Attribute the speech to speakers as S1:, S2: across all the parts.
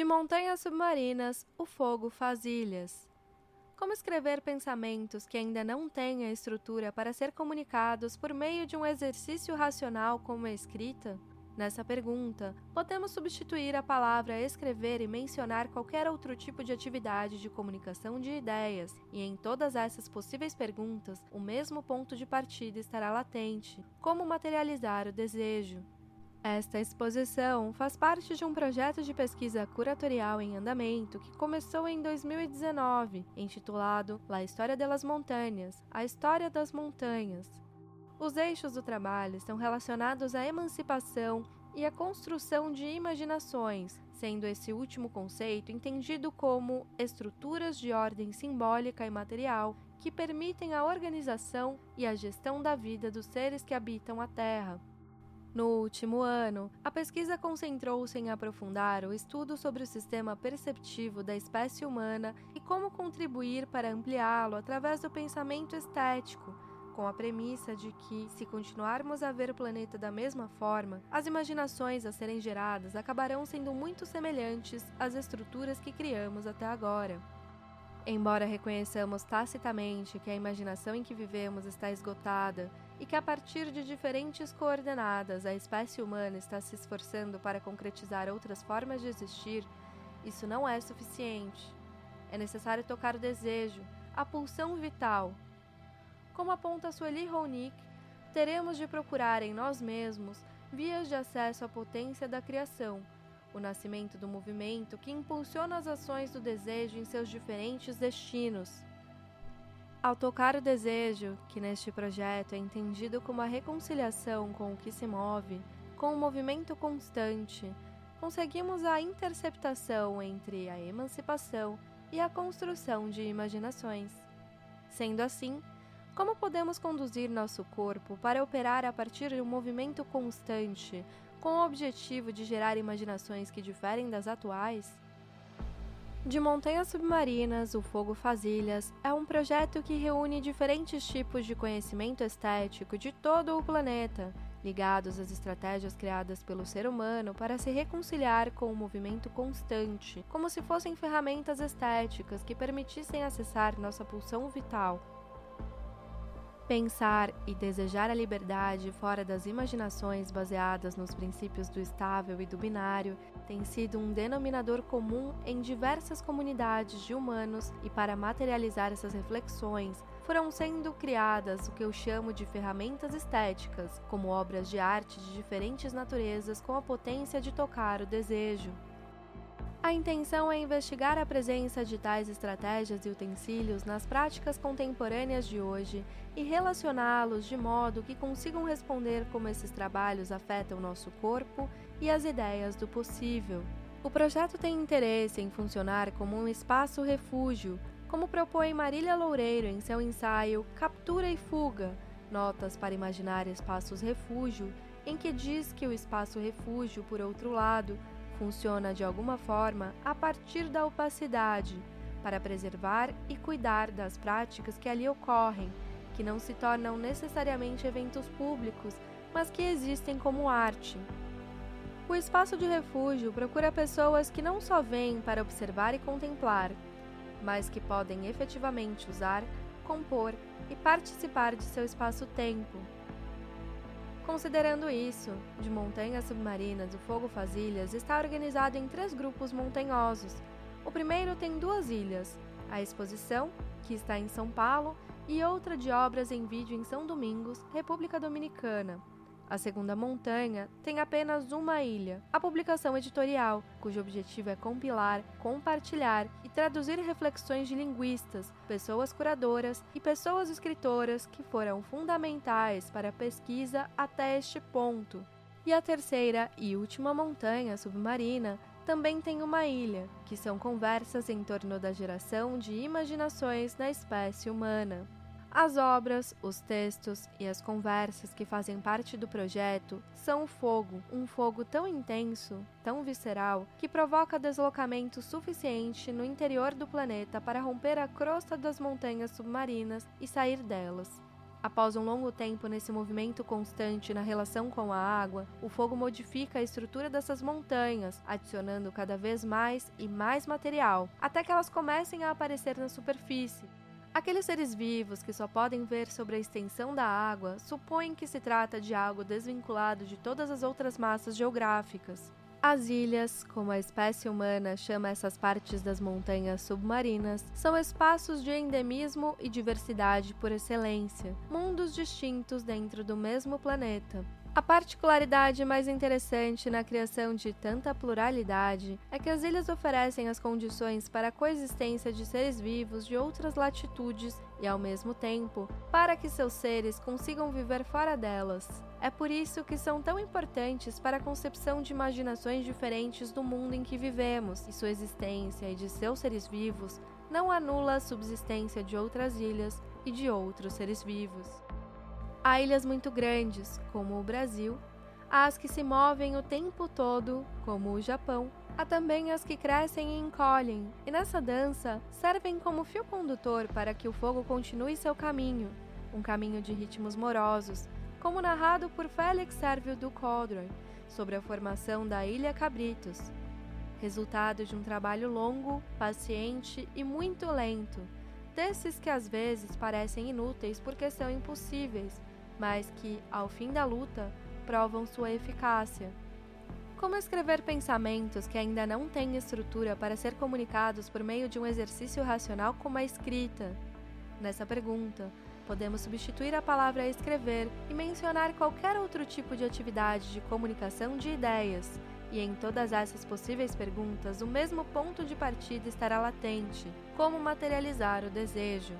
S1: De montanhas submarinas, o fogo faz ilhas. Como escrever pensamentos que ainda não têm a estrutura para ser comunicados por meio de um exercício racional como a escrita? Nessa pergunta, podemos substituir a palavra escrever e mencionar qualquer outro tipo de atividade de comunicação de ideias, e em todas essas possíveis perguntas, o mesmo ponto de partida estará latente: como materializar o desejo. Esta exposição faz parte de um projeto de pesquisa curatorial em andamento que começou em 2019, intitulado La História das Montanhas A História das Montanhas. Os eixos do trabalho estão relacionados à emancipação e à construção de imaginações, sendo esse último conceito entendido como estruturas de ordem simbólica e material que permitem a organização e a gestão da vida dos seres que habitam a Terra. No último ano, a pesquisa concentrou-se em aprofundar o estudo sobre o sistema perceptivo da espécie humana e como contribuir para ampliá-lo através do pensamento estético, com a premissa de que, se continuarmos a ver o planeta da mesma forma, as imaginações a serem geradas acabarão sendo muito semelhantes às estruturas que criamos até agora. Embora reconheçamos tacitamente que a imaginação em que vivemos está esgotada e que, a partir de diferentes coordenadas, a espécie humana está se esforçando para concretizar outras formas de existir, isso não é suficiente. É necessário tocar o desejo, a pulsão vital. Como aponta Sueli Ronick, teremos de procurar em nós mesmos vias de acesso à potência da criação o nascimento do movimento que impulsiona as ações do desejo em seus diferentes destinos. Ao tocar o desejo, que neste projeto é entendido como a reconciliação com o que se move, com o movimento constante, conseguimos a interceptação entre a emancipação e a construção de imaginações. Sendo assim, como podemos conduzir nosso corpo para operar a partir de um movimento constante, com o objetivo de gerar imaginações que diferem das atuais? De Montanhas Submarinas, o Fogo Faz Ilhas é um projeto que reúne diferentes tipos de conhecimento estético de todo o planeta, ligados às estratégias criadas pelo ser humano para se reconciliar com o movimento constante, como se fossem ferramentas estéticas que permitissem acessar nossa pulsão vital Pensar e desejar a liberdade fora das imaginações baseadas nos princípios do estável e do binário tem sido um denominador comum em diversas comunidades de humanos, e para materializar essas reflexões, foram sendo criadas o que eu chamo de ferramentas estéticas, como obras de arte de diferentes naturezas com a potência de tocar o desejo. A intenção é investigar a presença de tais estratégias e utensílios nas práticas contemporâneas de hoje e relacioná-los de modo que consigam responder como esses trabalhos afetam nosso corpo e as ideias do possível. O projeto tem interesse em funcionar como um espaço refúgio, como propõe Marília Loureiro em seu ensaio Captura e Fuga Notas para Imaginar Espaços Refúgio, em que diz que o espaço refúgio, por outro lado, funciona de alguma forma a partir da opacidade, para preservar e cuidar das práticas que ali ocorrem, que não se tornam necessariamente eventos públicos, mas que existem como arte. O espaço de refúgio procura pessoas que não só vêm para observar e contemplar, mas que podem efetivamente usar, compor e participar de seu espaço-tempo. Considerando isso, de montanhas submarinas, o Fogo Faz Ilhas está organizado em três grupos montanhosos. O primeiro tem duas ilhas, a Exposição, que está em São Paulo, e outra de obras em vídeo em São Domingos, República Dominicana. A segunda montanha tem apenas uma ilha, a publicação editorial, cujo objetivo é compilar, compartilhar e traduzir reflexões de linguistas, pessoas curadoras e pessoas escritoras que foram fundamentais para a pesquisa até este ponto. E a terceira e última montanha submarina também tem uma ilha, que são conversas em torno da geração de imaginações na espécie humana. As obras, os textos e as conversas que fazem parte do projeto são o fogo, um fogo tão intenso, tão visceral, que provoca deslocamento suficiente no interior do planeta para romper a crosta das montanhas submarinas e sair delas. Após um longo tempo nesse movimento constante na relação com a água, o fogo modifica a estrutura dessas montanhas, adicionando cada vez mais e mais material, até que elas comecem a aparecer na superfície. Aqueles seres vivos que só podem ver sobre a extensão da água supõem que se trata de algo desvinculado de todas as outras massas geográficas. As ilhas, como a espécie humana chama essas partes das montanhas submarinas, são espaços de endemismo e diversidade por excelência, mundos distintos dentro do mesmo planeta. A particularidade mais interessante na criação de tanta pluralidade é que as ilhas oferecem as condições para a coexistência de seres vivos de outras latitudes e, ao mesmo tempo, para que seus seres consigam viver fora delas. É por isso que são tão importantes para a concepção de imaginações diferentes do mundo em que vivemos, e sua existência e de seus seres vivos não anula a subsistência de outras ilhas e de outros seres vivos. Há ilhas muito grandes, como o Brasil, há as que se movem o tempo todo, como o Japão, há também as que crescem e encolhem, e nessa dança servem como fio condutor para que o fogo continue seu caminho, um caminho de ritmos morosos, como narrado por Félix Sérvio do Codron, sobre a formação da Ilha Cabritos, resultado de um trabalho longo, paciente e muito lento, desses que às vezes parecem inúteis porque são impossíveis, mas que, ao fim da luta, provam sua eficácia. Como escrever pensamentos que ainda não têm estrutura para ser comunicados por meio de um exercício racional como a escrita? Nessa pergunta, podemos substituir a palavra escrever e mencionar qualquer outro tipo de atividade de comunicação de ideias, e em todas essas possíveis perguntas, o mesmo ponto de partida estará latente: como materializar o desejo.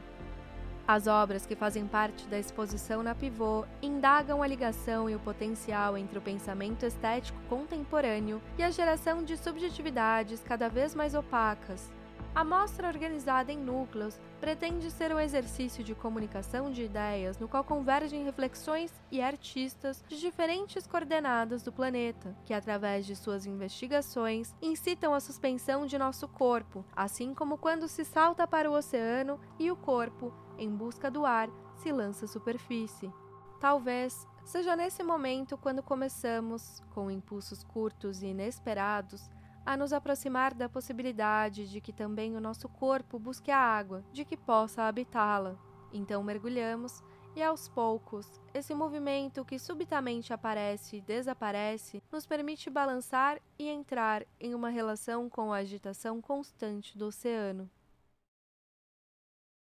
S1: As obras que fazem parte da exposição na Pivô indagam a ligação e o potencial entre o pensamento estético contemporâneo e a geração de subjetividades cada vez mais opacas, a mostra organizada em núcleos pretende ser um exercício de comunicação de ideias no qual convergem reflexões e artistas de diferentes coordenadas do planeta, que através de suas investigações incitam a suspensão de nosso corpo, assim como quando se salta para o oceano e o corpo, em busca do ar, se lança à superfície. Talvez seja nesse momento quando começamos, com impulsos curtos e inesperados, a nos aproximar da possibilidade de que também o nosso corpo busque a água, de que possa habitá-la. Então mergulhamos e aos poucos, esse movimento que subitamente aparece e desaparece nos permite balançar e entrar em uma relação com a agitação constante do oceano.